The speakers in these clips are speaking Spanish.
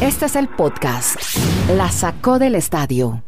Este es el podcast. La sacó del estadio.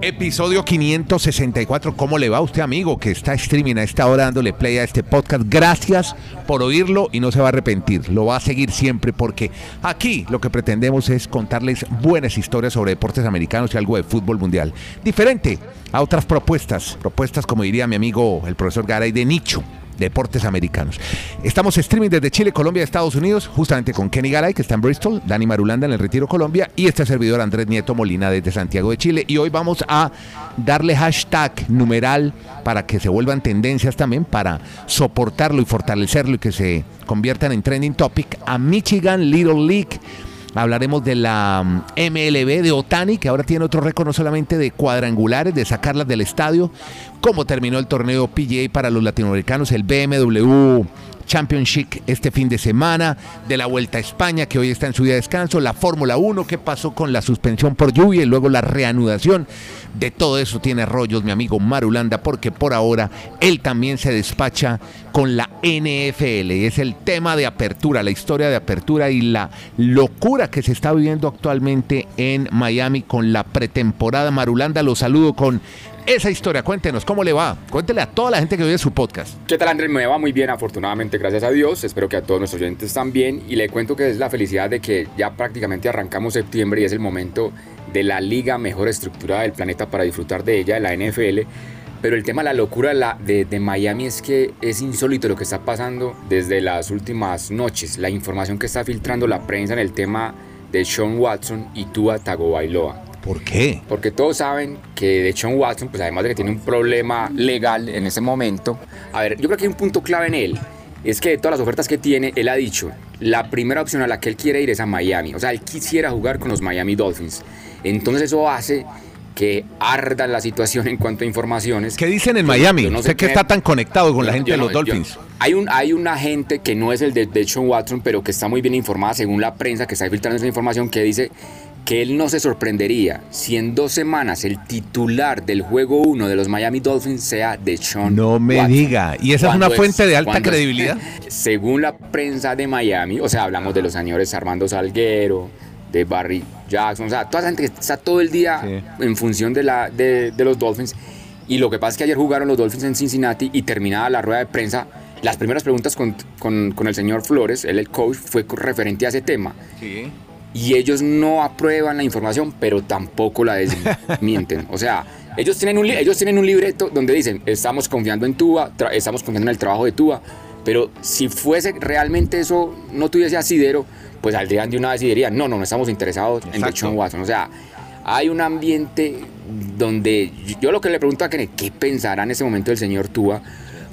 Episodio 564. ¿Cómo le va a usted, amigo, que está streaming a esta hora dándole play a este podcast? Gracias por oírlo y no se va a arrepentir. Lo va a seguir siempre porque aquí lo que pretendemos es contarles buenas historias sobre deportes americanos y algo de fútbol mundial. Diferente a otras propuestas. Propuestas, como diría mi amigo el profesor Garay, de nicho deportes americanos. Estamos streaming desde Chile, Colombia, Estados Unidos, justamente con Kenny Garay, que está en Bristol, Dani Marulanda en el Retiro Colombia, y este servidor Andrés Nieto Molina desde Santiago de Chile. Y hoy vamos a darle hashtag numeral para que se vuelvan tendencias también, para soportarlo y fortalecerlo y que se conviertan en trending topic a Michigan Little League Hablaremos de la MLB mm, de Otani, que ahora tiene otro récord no solamente de cuadrangulares, de sacarlas del estadio, cómo terminó el torneo PGA para los latinoamericanos, el BMW Championship este fin de semana, de la Vuelta a España, que hoy está en su día de descanso, la Fórmula 1, qué pasó con la suspensión por lluvia y luego la reanudación. De todo eso tiene rollos mi amigo Marulanda, porque por ahora él también se despacha con la NFL. Es el tema de apertura, la historia de apertura y la locura que se está viviendo actualmente en Miami con la pretemporada. Marulanda, lo saludo con esa historia. Cuéntenos, ¿cómo le va? Cuéntele a toda la gente que oye su podcast. ¿Qué tal, Andrés? Me va muy bien, afortunadamente, gracias a Dios. Espero que a todos nuestros oyentes también. Y le cuento que es la felicidad de que ya prácticamente arrancamos septiembre y es el momento de la liga mejor estructurada del planeta para disfrutar de ella, la NFL. Pero el tema, la locura de, de, Miami es que es insólito lo que está pasando desde las últimas noches. La información que está filtrando la prensa en el tema de Sean Watson y Tua Tagovailoa. ¿Por qué? Porque todos saben que de Sean Watson, pues además de que tiene un problema legal en ese momento, a ver, yo creo que hay un punto clave en él. Es que de todas las ofertas que tiene, él ha dicho, la primera opción a la que él quiere ir es a Miami. O sea, él quisiera jugar con los Miami Dolphins. Entonces eso hace que arda la situación en cuanto a informaciones. ¿Qué dicen en Miami? No sé qué está tan conectado con la gente de los Dolphins. hay, un, hay una gente que no es el de, de Sean Watson, pero que está muy bien informada según la prensa que está filtrando esa información, que dice que él no se sorprendería si en dos semanas el titular del juego 1 de los Miami Dolphins sea de Sean No me diga. ¿Y esa es una fuente de alta credibilidad? según la prensa de Miami, o sea, hablamos de los señores Armando Salguero, de Barry Jackson, o sea, toda esa gente que está todo el día en función de, la, de, los Dolphins. Y lo que pasa es que ayer jugaron los Dolphins en Cincinnati y terminada la rueda de prensa, las primeras preguntas con, con, con el señor Flores, él el coach, fue referente a ese tema. Sí y ellos no aprueban la información, pero tampoco la desmienten. O sea, ellos tienen, un, ellos tienen un libreto donde dicen, estamos confiando en Tua, estamos confiando en el trabajo de Tua, pero si fuese realmente eso, no tuviese asidero, pues saldrían de una vez y dirían, no, no, no estamos interesados en Deshaun Watson. O sea, hay un ambiente donde yo lo que le pregunto a Kenneth, ¿qué pensará en ese momento el señor Tua?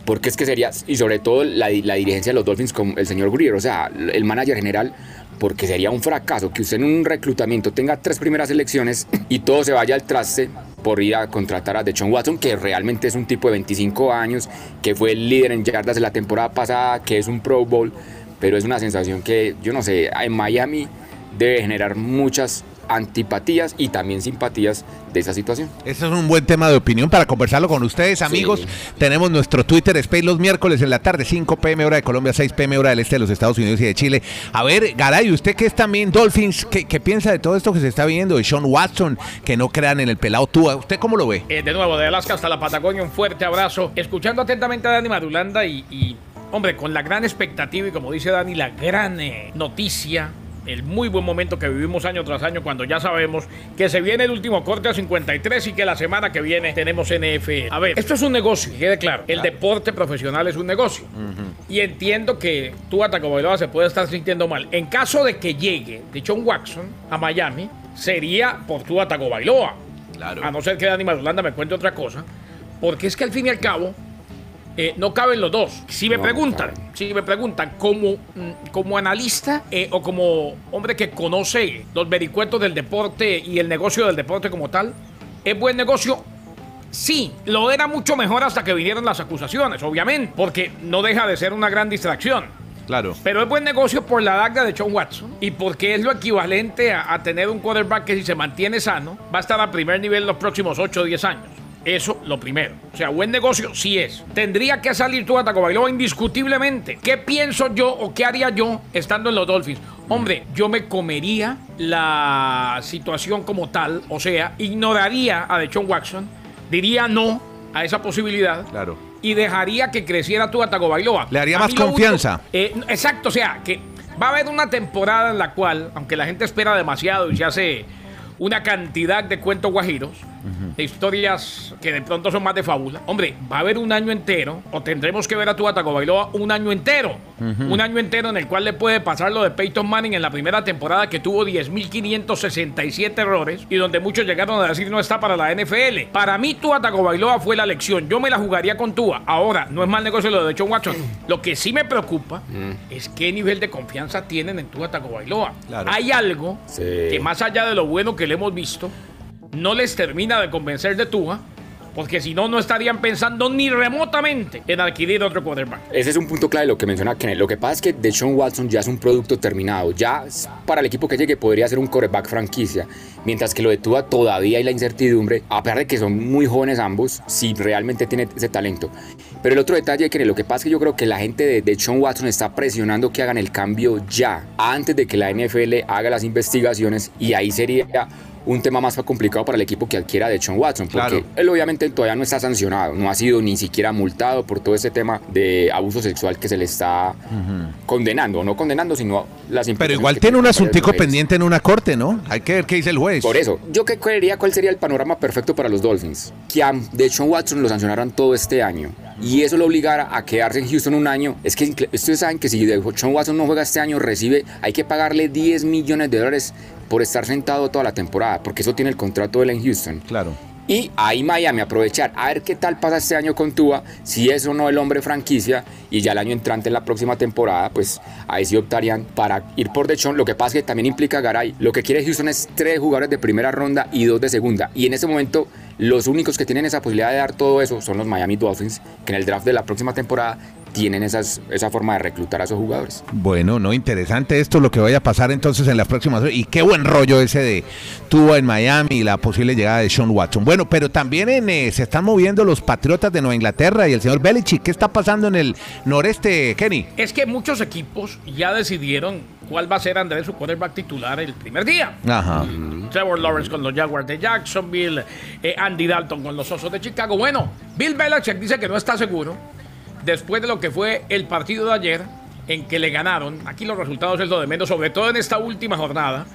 Porque es que sería, y sobre todo la, la dirigencia de los Dolphins con el señor Greer, o sea, el manager general, porque sería un fracaso que usted en un reclutamiento tenga tres primeras elecciones y todo se vaya al traste por ir a contratar a Deshaun Watson, que realmente es un tipo de 25 años, que fue el líder en yardas de la temporada pasada, que es un Pro Bowl, pero es una sensación que, yo no sé, en Miami debe generar muchas antipatías y también simpatías de esa situación. Ese es un buen tema de opinión para conversarlo con ustedes, amigos. Tenemos nuestro Twitter Space los miércoles en la tarde, 5 pm hora de Colombia, 6 pm hora del este de los Estados Unidos y de Chile. A ver, Garay, usted que es también Dolphins, ¿qué, piensa de todo esto que se está viendo? De Sean Watson, que no crean en el pelado Tua. ¿Usted cómo lo ve? Eh, de nuevo, de Alaska hasta la Patagonia, un fuerte abrazo. Escuchando atentamente a Dani Madulanda y, hombre, con la gran expectativa y como dice Dani, la gran eh, noticia el muy buen momento que vivimos año tras año cuando ya sabemos que se viene el último corte a 53 y que la semana que viene tenemos NFL. A ver, esto es un negocio, que quede claro. El deporte profesional es un negocio. Y entiendo que tú, Bailoa, se puede estar sintiendo mal. En caso de que llegue de John Watson a Miami, sería por tu Bailoa. Claro. A no ser que Dani Madulanda me cuente otra cosa. Porque es que al fin y al cabo, eh, no caben los dos. Si me preguntan, si me preguntan como, mm, como analista eh, o como hombre que conoce los vericuetos del deporte y el negocio del deporte como tal, ¿es buen negocio? Sí, lo era mucho mejor hasta que vinieron las acusaciones, obviamente, porque no deja de ser una gran distracción. Claro. Pero es buen negocio por la daga de John Watson y porque es lo equivalente a, a tener un quarterback que si se mantiene sano va a estar a primer nivel los próximos 8 o 10 años. Eso lo primero. O sea, buen negocio sí es. Tendría que salir Tua Tagovailoa indiscutiblemente. ¿Qué pienso yo o qué haría yo estando en los Dolphins? Hombre, yo me comería la situación como tal, o sea, ignoraría a Deshaun Watson, diría no a esa posibilidad. Claro. Y dejaría que creciera Tua Tagovailoa. Le haría A más confianza. eh, exacto, o sea, que va a haber una temporada en la cual, aunque la gente espera demasiado y se hace una cantidad de cuentos guajiros, de historias que de pronto son más de fábula, hombre, va a haber un año entero, o tendremos que ver a tu Bailoa un año entero, un año entero en el cual le puede pasar lo de Peyton Manning en la primera temporada que tuvo 10.567 errores y donde muchos llegaron a decir no está para la NFL. Para mí, Tua Tagovailoa fue la lección. Yo me la jugaría con Tua. Ahora, no es mal negocio lo de John Watson. Lo que sí me preocupa es qué nivel de confianza tienen en Tua Tagovailoa. Claro. Hay algo Sí. que más allá de lo bueno que le hemos visto, no les termina de convencer de Tua, porque si no, no estarían pensando ni remotamente en adquirir otro quarterback. Ese es un punto clave lo que menciona Kenneth. Lo que pasa es que Deshaun Watson ya es un producto terminado. Ya para el equipo que llegue podría ser un quarterback franquicia. Mientras que lo de Tua todavía hay la incertidumbre, a pesar de que son muy jóvenes ambos, si realmente tiene ese talento. Pero el otro detalle, Kenneth, lo que pasa es que yo creo que la gente de Deshaun Watson está presionando que hagan el cambio ya, antes de que la NFL haga las investigaciones y ahí sería un tema más complicado para el equipo que adquiera de Deshaun Watson, porque Claro. él obviamente todavía no está sancionado, no ha sido ni siquiera multado por todo ese tema de abuso sexual que se le está condenando, o no condenando, sino las Pero igual tiene un asuntico pendiente en una corte, ¿no? Hay que ver qué dice el juez. Por eso, yo que creería cuál sería el panorama perfecto para los Dolphins. Que a Deshaun Watson lo sancionaran todo este año. Y eso lo obligara a quedarse en Houston un año. Es que ustedes saben que si Deshaun Watson no juega este año, recibe, hay que pagarle 10 millones de dólares por estar sentado toda la temporada, porque eso tiene el contrato de él en Houston. Claro. Y ahí Miami aprovechar, a ver qué tal pasa este año con Tua, si es o no el hombre franquicia, y ya el año entrante en la próxima temporada, pues ahí sí optarían para ir por Dechon. Lo que pasa es que también implica Garay. Lo que quiere Houston es tres jugadores de primera ronda y dos de segunda. Y en ese momento, los únicos que tienen esa posibilidad de dar todo eso son los Miami Dolphins, que en el draft de la próxima temporada tienen esas, esa forma de reclutar a esos jugadores. Bueno, no, interesante esto lo que vaya a pasar entonces en las próximas horas. Y qué buen rollo ese de Tua en Miami y la posible llegada de Sean Watson. Bueno, pero también en, eh, se están moviendo los Patriotas de Nueva Inglaterra y el señor Belichick. ¿Qué está pasando en el noreste, Kenny? Es que muchos equipos ya decidieron cuál va a ser Andrés su quarterback titular el primer día. Ajá. Trevor Lawrence con los Jaguars de Jacksonville, eh, Andy Dalton con los Osos de Chicago. Bueno, Bill Belichick dice que no está seguro después de lo que fue el partido de ayer en que le ganaron. Aquí los resultados es lo de menos, sobre todo en esta última jornada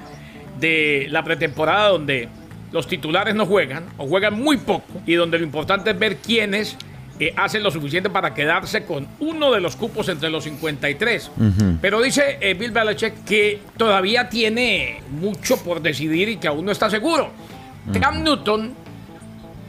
de la pretemporada donde los titulares no juegan o juegan muy poco y donde lo importante es ver quiénes eh, hacen lo suficiente para quedarse con uno de los cupos entre los 53. Pero dice eh, Bill Belichick que todavía tiene mucho por decidir y que aún no está seguro. Cam Newton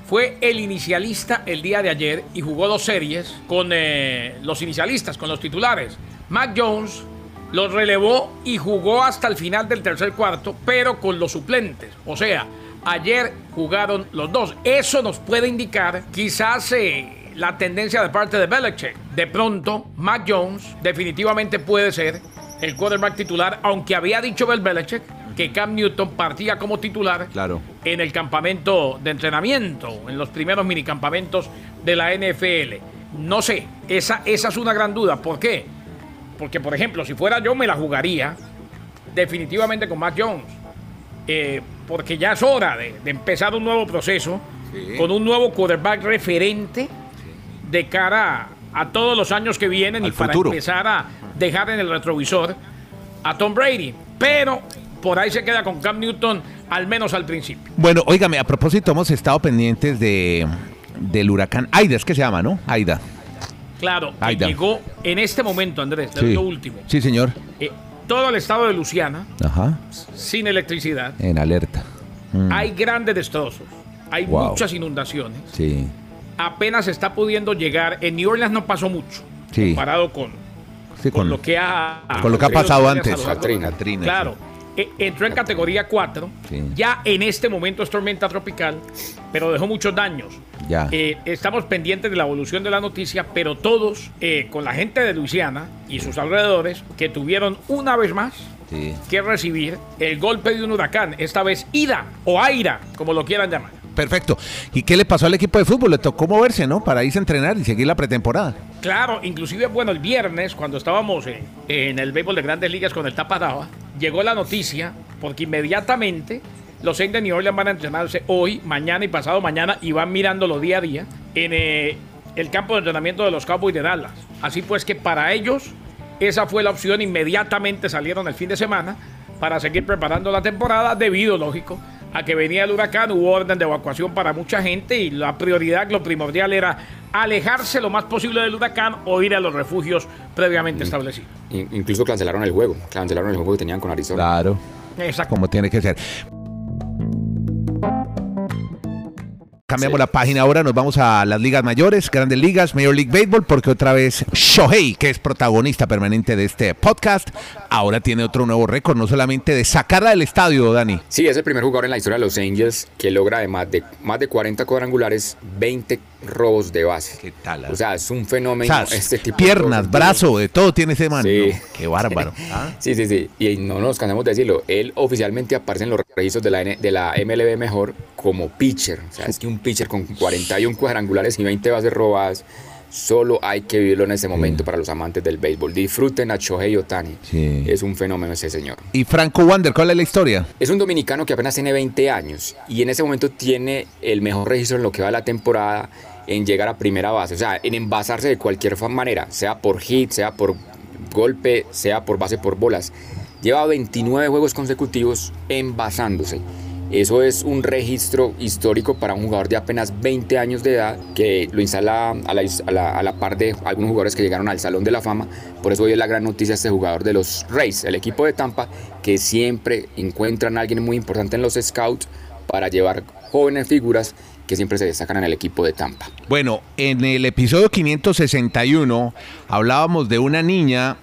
fue el inicialista el día de ayer y jugó dos series con eh, los inicialistas, con los titulares. Mac Jones los relevó y jugó hasta el final del tercer cuarto, pero con los suplentes. O sea, ayer jugaron los dos. Eso nos puede indicar quizás eh, la tendencia de parte de Belichick. De pronto, Mac Jones definitivamente puede ser el quarterback titular, aunque había dicho Bill Belichick que Cam Newton partía como titular Claro. en el campamento de entrenamiento, en los primeros minicampamentos de la NFL. No sé, esa, esa es una gran duda. ¿Por qué? Porque, por ejemplo, si fuera yo, me la jugaría definitivamente con Mac Jones. Eh, porque ya es hora de, de empezar un nuevo proceso con un nuevo quarterback referente de cara a, todos los años que vienen y para futuro. empezar a dejar en el retrovisor a Tom Brady. Pero por ahí se queda con Cam Newton, al menos al principio. Bueno, óigame, a propósito, hemos estado pendientes de del huracán Aida, es que se llama, ¿no? Aida. Claro, que Aida. llegó en este momento, Andrés, Sí. lo último. Sí, señor. Eh, todo el estado de Luisiana, Ajá. sin electricidad, En alerta. Mm, hay grandes destrozos, hay Wow. muchas inundaciones. Sí. Apenas está pudiendo llegar. En New Orleans no pasó mucho, Sí. comparado con, Sí, con con, lo que ha, con lo que ha pasado antes. Katrina. Katrina, Claro. Eh, Entró en categoría 4. Sí. Ya en este momento es tormenta tropical, pero dejó muchos daños. Ya. Eh, estamos pendientes de la evolución de la noticia, pero todos, eh, con la gente de Luisiana y sus alrededores, que tuvieron una vez más Sí. que recibir el golpe de un huracán, esta vez Ida o Aira, como lo quieran llamar. Perfecto. ¿Y qué le pasó al equipo de fútbol? Le tocó moverse, ¿no? Para irse a entrenar y seguir la pretemporada. Claro, inclusive, bueno, el viernes, cuando estábamos en, el béisbol de grandes ligas con el Taparaba, llegó la noticia, porque inmediatamente los Saints de New Orleans van a entrenarse hoy, mañana y pasado mañana y van mirándolo día a día en eh, el campo de entrenamiento de los Cowboys de Dallas. Así pues que para ellos esa fue la opción, inmediatamente salieron el fin de semana para seguir preparando la temporada debido, lógico, a que venía el huracán, hubo orden de evacuación para mucha gente y la prioridad, lo primordial era alejarse lo más posible del huracán o ir a los refugios previamente establecidos. Incluso cancelaron el juego, cancelaron el juego que tenían con Arizona. Claro. Exacto. Como tiene que ser. Cambiamos la página ahora, nos vamos a las ligas mayores, grandes ligas, Major League Baseball, porque otra vez Shohei, que es protagonista permanente de este podcast, ahora tiene otro nuevo récord, no solamente de sacarla del estadio, Dani. Sí, es el primer jugador en la historia de los Angels que logra además de más de 40 cuadrangulares, 20 robos de base. ¿Qué tal? O sea, es un fenómeno O sea, este tipo piernas, brazo, de todo tiene ese man. Sí. ¿no? Qué bárbaro. ¿ah? Sí, sí, sí. Y no nos cansamos de decirlo. Él oficialmente aparece en los registros de la, N- de la MLB mejor como pitcher. O sea, es que un pitcher con 41 cuadrangulares y 20 bases robadas, solo hay que vivirlo en ese momento para los amantes del béisbol. Disfruten a Shohei Otani. Sí. Es un fenómeno ese señor. Y Franco Wander, ¿cuál es la historia? Es un dominicano que apenas tiene 20 años y en ese momento tiene el mejor registro en lo que va de la temporada en llegar a primera base, o sea, en envasarse de cualquier manera, sea por hit, sea por golpe, sea por base por bolas. Lleva 29 juegos consecutivos envasándose. Eso es un registro histórico para un jugador de apenas 20 años de edad que lo instala a la, a la- par de algunos jugadores que llegaron al Salón de la Fama. Por eso hoy es la gran noticia este jugador de los Rays, el equipo de Tampa, que siempre encuentran a alguien muy importante en los scouts para llevar jóvenes figuras que siempre se destacan en el equipo de Tampa. Bueno, en el episodio 561 hablábamos de una niña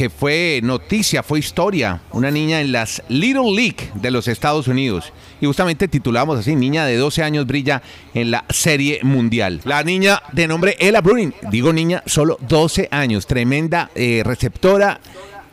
que fue noticia, fue historia, una niña en las Little League de los Estados Unidos. Y justamente titulamos así, niña de 12 años brilla en la Serie Mundial. La niña de nombre Ella Bruin, digo niña, solo 12 años, tremenda eh, receptora.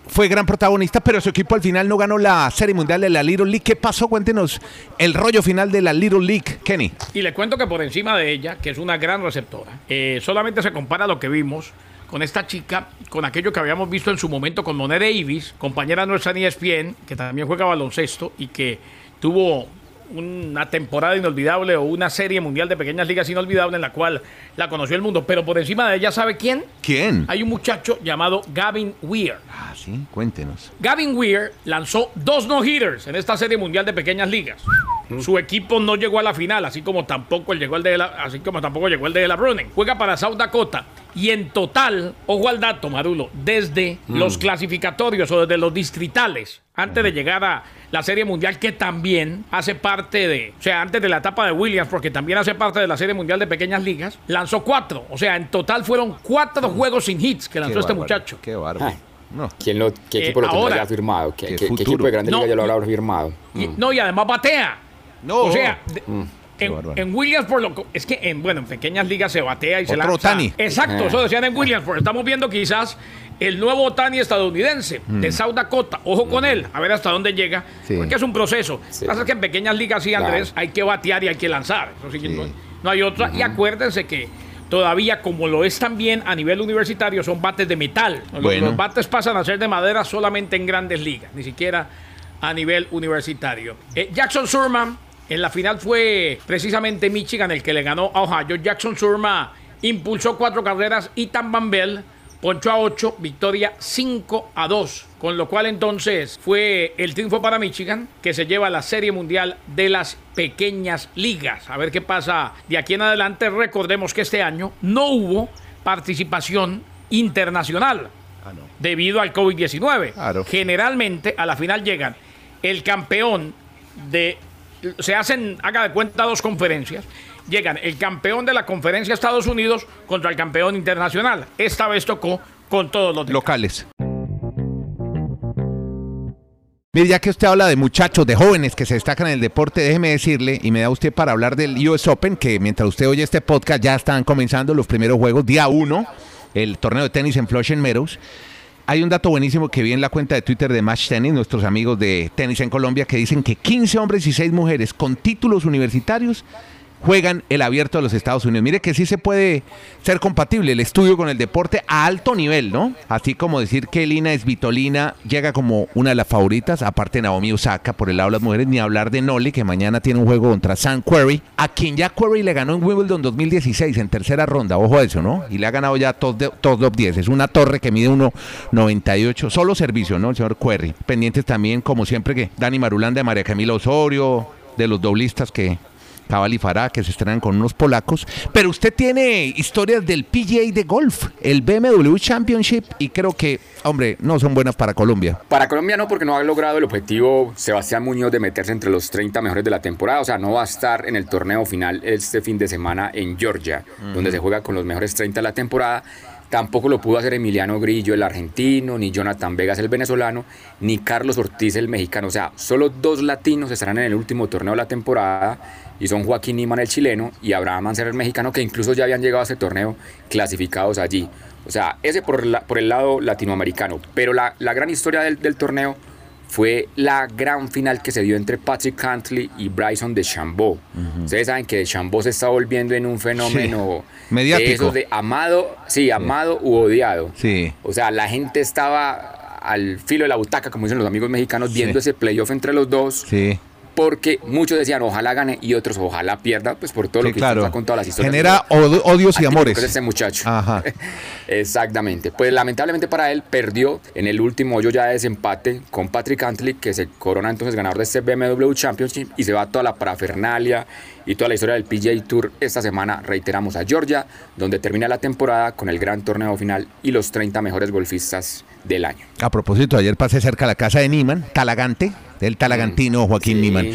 Fue gran protagonista, pero su equipo al final no ganó la Serie Mundial de la Little League. ¿Qué pasó? Cuéntenos el rollo final de la Little League, Kenny. Y le cuento que por encima de ella, que es una gran receptora, eh, solamente se compara lo que vimos con esta chica, con aquello que habíamos visto en su momento con Monet Davis, compañera nuestra en ESPN, que también juega baloncesto y que tuvo una temporada inolvidable o una serie mundial de pequeñas ligas inolvidable en la cual la conoció el mundo. Pero por encima de ella, ¿sabe quién? ¿Quién? Hay un muchacho llamado Gavin Weir. Ah, sí, cuéntenos. Gavin Weir lanzó dos no-hitters en esta serie mundial de pequeñas ligas. Su equipo no llegó a la final, así como tampoco llegó el de la, así como tampoco llegó el de la. Juega para South Dakota y en total, ojo al dato, Marulo, desde los clasificatorios o desde los distritales, antes de llegar a la Serie Mundial, que también hace parte de, o sea, antes de la etapa de Williams, porque también hace parte de la Serie Mundial de Pequeñas Ligas, lanzó cuatro. O sea, en total fueron cuatro juegos sin hits que lanzó Qué este bárbaro, muchacho. Qué bárbaro. No. ¿Quién lo, ¿Qué Eh, equipo lo ahora- ya firmado? ¿Qué, equipo de Grande No, Liga ya lo habrá firmado? Y- Mm. no, y además batea. No. O sea, de- Qué en, en Williamsport, lo, es que en, bueno, en pequeñas ligas se batea y se lanza. Otani. Exacto, eso decían en Williamsport. Estamos viendo quizás el nuevo Otani estadounidense de South Dakota. Ojo con él, a ver hasta dónde llega. Sí. Porque es un proceso. Sí. Pasa que en pequeñas ligas, sí, Andrés, hay que batear y hay que lanzar. Eso sí, que No, no hay otra. Y acuérdense que todavía, como lo es también a nivel universitario, son bates de metal. Bueno. Los bates pasan a ser de madera solamente en grandes ligas, ni siquiera a nivel universitario. Eh, Jackson Surman en la final fue precisamente Michigan el que le ganó a Ohio. Jackson Surma impulsó cuatro carreras y Van Bell ponchó a ocho, victoria 5 a 2. Con lo cual entonces fue el triunfo para Michigan que se lleva la Serie Mundial de las Pequeñas Ligas. A ver qué pasa de aquí en adelante. Recordemos que este año no hubo participación internacional debido al COVID-19. Claro. Generalmente a la final llegan el campeón de... Se hacen, haga de cuenta, dos conferencias. Llegan el campeón de la conferencia Estados Unidos contra el campeón internacional. Esta vez tocó con todos los locales. Mire, ya que usted habla de muchachos, de jóvenes que se destacan en el deporte, déjeme decirle, y me da usted para hablar del US Open, que mientras usted oye este podcast ya están comenzando los primeros juegos, día uno, el torneo de tenis en Flushing Meadows. Hay un dato buenísimo que vi en la cuenta de Twitter de Match Tennis, nuestros amigos de tenis en Colombia, que dicen que 15 hombres y 6 mujeres con títulos universitarios juegan el abierto de los Estados Unidos. Mire que sí se puede ser compatible el estudio con el deporte a alto nivel, ¿no? Así como decir que Lina Esvitolina llega como una de las favoritas, aparte Naomi Osaka por el lado de las mujeres, ni hablar de Noli, que mañana tiene un juego contra Sam Querrey, a quien ya Querrey le ganó en Wimbledon 2016 en tercera ronda, ojo a eso, ¿no? Y le ha ganado ya todos top 10. Es una torre que mide 1.98, solo servicio, ¿no? El señor Querrey. Pendientes también, como siempre, que Dani Marulanda María Camila Osorio, de los doblistas que Cabal y Farah, que se estrenan con unos polacos. Pero usted tiene historias del PGA de golf, el BMW Championship, y creo que, hombre, no son buenas para Colombia. Para Colombia no, porque no ha logrado el objetivo Sebastián Muñoz de meterse entre los 30 mejores de la temporada. O sea, no va a estar en el torneo final este fin de semana en Georgia, donde se juega con los mejores 30 de la temporada. Tampoco lo pudo hacer Emiliano Grillo, el argentino, ni Jonathan Vegas, el venezolano, ni Carlos Ortiz, el mexicano. O sea, solo dos latinos estarán en el último torneo de la temporada y son Joaquín Niman, el chileno, y Abraham Mancer, el mexicano, que incluso ya habían llegado a ese torneo clasificados allí. O sea, ese por, por el lado latinoamericano. Pero la, la gran historia del torneo fue la gran final que se dio entre Patrick Cantley y Bryson de Chambó. Ustedes saben que de Chambó se está volviendo en un fenómeno mediático. De, de amado, sí, amado u odiado. Sí. O sea, la gente estaba al filo de la butaca, como dicen los amigos mexicanos, viendo ese playoff entre los dos. Sí porque muchos decían ojalá gane y otros ojalá pierda, pues por todo lo que claro. ha contado las historias. Genera odios y amores. Ese muchacho. Ajá. Exactamente. Pues lamentablemente para él perdió en el último hoyo ya de desempate con Patrick Cantley, que se corona entonces ganador de este BMW Championship y se va toda la parafernalia y toda la historia del PGA Tour esta semana, reiteramos, a Georgia, donde termina la temporada con el gran torneo final y los 30 mejores golfistas del año. A propósito, ayer pasé cerca a la casa de Niman, Talagante, del talagantino Joaquín sí. Niman.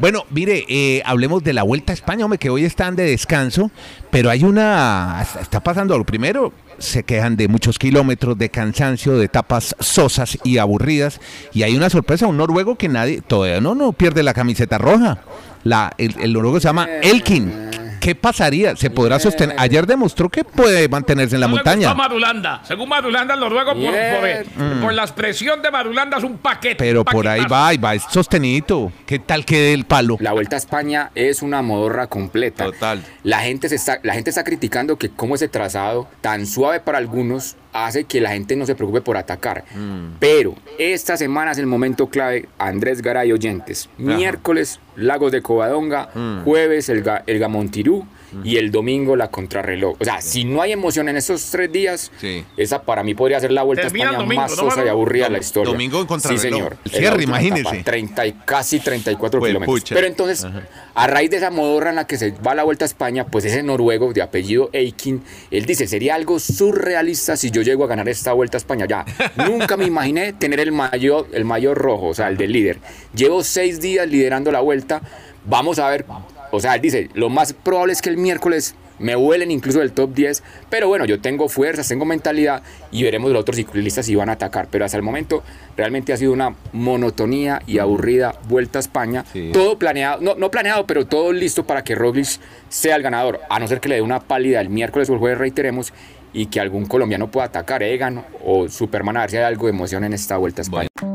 Bueno, mire, eh, hablemos de la Vuelta a España, hombre, que hoy están de descanso, pero hay una... Está pasando algo. Primero, se quejan de muchos kilómetros, de cansancio, de etapas sosas y aburridas, y hay una sorpresa, un noruego que nadie, todavía no, no pierde la camiseta roja. La, el, el noruego se llama Elkin. ¿Qué pasaría? ¿Se podrá sostener? Ayer demostró que puede mantenerse en la no montaña. Le Madulanda. Según Madulanda, el noruego, por, por, mm. por, la expresión de Madulanda, es un paquete. Pero un por ahí va, ahí va, es sostenido. ¿Qué tal quede el palo? La Vuelta a España es una modorra completa. Total. La gente, se está, la gente está criticando que cómo ese trazado, tan suave para algunos, hace que la gente no se preocupe por atacar. Mm. Pero esta semana es el momento clave, Andrés Garay oyentes. Miércoles, Lagos de Covadonga, mm. jueves, el, el Gamontirú mm. y el domingo la contrarreloj. O sea, si no hay emoción en esos tres días, sí. esa para mí podría ser la vuelta Termina a España domingo, más ¿no, sosa y aburrida de la historia. domingo en contrarreloj. Sí, señor. El cierre, imagínese. 30 y casi 34 Pues, kilómetros. pucha. Pero entonces, Ajá. a raíz de esa modorra en la que se va la vuelta a España, pues ese noruego de apellido Eikin, él dice, sería algo surrealista si yo llego a ganar esta vuelta a España. Ya, nunca me imaginé tener el mayor, el mayor rojo, o sea, el del líder. Llevo seis días liderando la vuelta. Vamos a ver, o sea, él dice, lo más probable es que el miércoles me vuelen incluso del top 10, pero bueno, yo tengo fuerzas, tengo mentalidad y veremos los otros ciclistas si van a atacar, pero hasta el momento realmente ha sido una monotonía y aburrida vuelta a España, Sí. todo planeado, no, no planeado, pero todo listo para que Roglic sea el ganador, a no ser que le dé una pálida el miércoles o el jueves, reiteremos, y que algún colombiano pueda atacar, Egan o Superman, a ver si hay algo de emoción en esta vuelta a España. Bueno,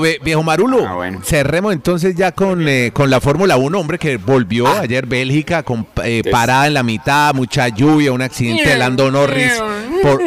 ve- viejo Marulo, Ah, bueno. cerremos entonces ya con, eh, con la Fórmula 1, hombre, que volvió Ah. ayer Bélgica con eh, parada en la mitad, mucha lluvia, un accidente de Lando Norris por,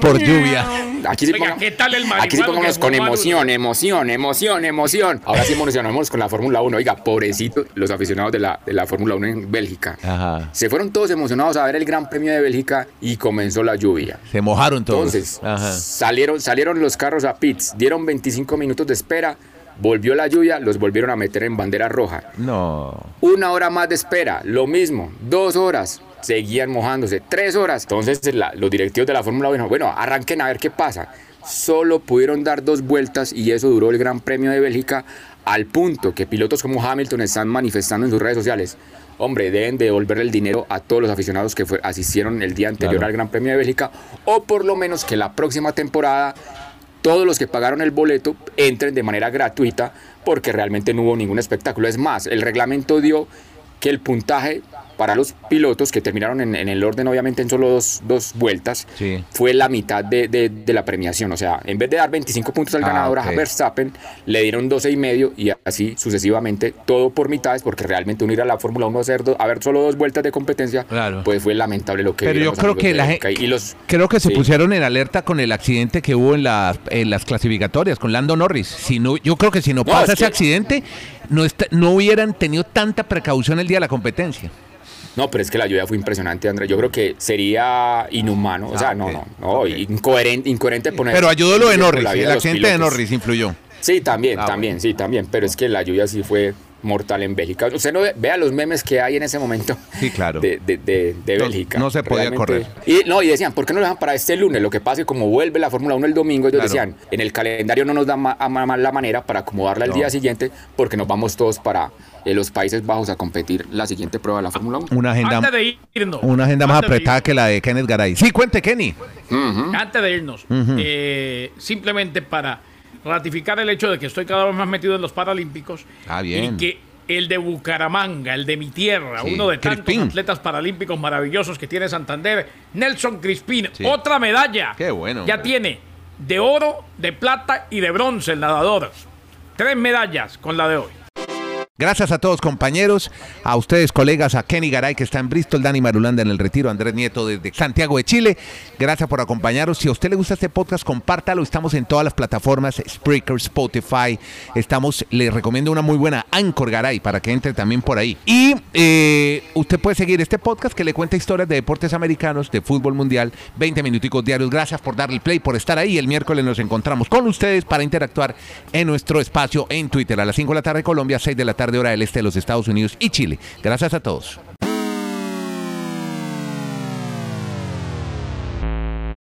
por lluvia. Aquí sí, Oiga, ponga- ¿qué tal el aquí sí pongámonos con emoción, emoción, emoción, emoción. Ahora sí emocionamos con la Fórmula 1. Oiga, pobrecito los aficionados de la, de la Fórmula 1 en Bélgica. Ajá. Se fueron todos emocionados a ver el Gran Premio de Bélgica y comenzó la lluvia. Se mojaron todos. Entonces, Ajá. salieron, salieron los carros a pits, dieron 25 minutos de espera, volvió la lluvia, los volvieron a meter en bandera roja. No. Una hora más de espera, lo mismo, dos horas, seguían mojándose, tres horas. Entonces la- los directivos de la Fórmula 1 dijeron, bueno, arranquen a ver qué pasa. Solo pudieron dar dos vueltas y eso duró el Gran Premio de Bélgica al punto que pilotos como Hamilton están manifestando en sus redes sociales. Hombre, deben devolver el dinero a todos los aficionados que fue- asistieron el día anterior Claro. al Gran Premio de Bélgica o por lo menos que la próxima temporada todos los que pagaron el boleto entren de manera gratuita porque realmente no hubo ningún espectáculo. Es más, el reglamento dio que el puntaje para los pilotos que terminaron en, en el orden, obviamente en solo dos, dos vueltas, Sí. fue la mitad de, de- de la premiación. O sea, en vez de dar 25 puntos al Ah, ganador a Verstappen, le dieron 12 y medio y así sucesivamente, todo por mitades, porque realmente unir a la Fórmula 1 a, hacer do- a ver solo dos vueltas de competencia, Claro. pues fue lamentable lo que Pero yo creo que la gente, y los creo que se sí. pusieron en alerta con el accidente que hubo en las, en las clasificatorias con Lando Norris. Si no, yo creo que si no, No, pasa es ese que- accidente, no, está- no hubieran tenido tanta precaución el día de la competencia. No, pero es que la lluvia fue impresionante, Andrés. Yo creo que sería inhumano, o Ah, sea, ok. no, no, no, incoherente, incoherente poner. Pero ayudó lo de Norris, la el accidente de pilotos. Norris influyó. Sí, también, Ah, también, sí, también. Pero es que la lluvia sí fue mortal en Bélgica. Usted no ve, vea los memes que hay en ese momento. Sí, claro. De, de, de- de No- Bélgica. no se podía correr. Y, no, y decían, ¿por qué no lo dejan para este lunes? Lo que pasa es que como vuelve la Fórmula 1 el domingo, ellos Claro. decían, en el calendario no nos da ma- a ma- ma- la manera para acomodarla al No. día siguiente, porque nos vamos todos para eh, los Países Bajos a competir la siguiente prueba de la Fórmula 1. Una agenda, Antes de irnos. una agenda más antes apretada que la de Kenneth Garay. Sí, cuente, Kenny. Antes de irnos, eh, simplemente para ratificar el hecho de que estoy cada vez más metido en los Paralímpicos Ah, bien. y que el de Bucaramanga, el de mi tierra, Sí, uno de tantos Crispín. atletas paralímpicos maravillosos que tiene Santander, Nelson Crispín, Sí. otra medalla. Qué bueno, Ya hombre. tiene de oro, de plata y de bronce el nadador. Tres medallas con la de hoy. Gracias a todos compañeros, a ustedes colegas, a Kenny Garay que está en Bristol, Dani Marulanda en el retiro, Andrés Nieto desde Santiago de Chile. Gracias por acompañarnos. Si a usted le gusta este podcast, compártalo. Estamos en todas las plataformas, Spreaker, Spotify. Estamos, les recomiendo una muy buena Anchor Garay para que entre también por ahí. Y eh, usted puede seguir este podcast que le cuenta historias de deportes americanos, de fútbol mundial, 20 minuticos diarios. Gracias por darle play, por estar ahí. El miércoles nos encontramos con ustedes para interactuar en nuestro espacio en Twitter a las 5 de la tarde Colombia, 6 de la tarde hora del este de los Estados Unidos y Chile. Gracias a todos.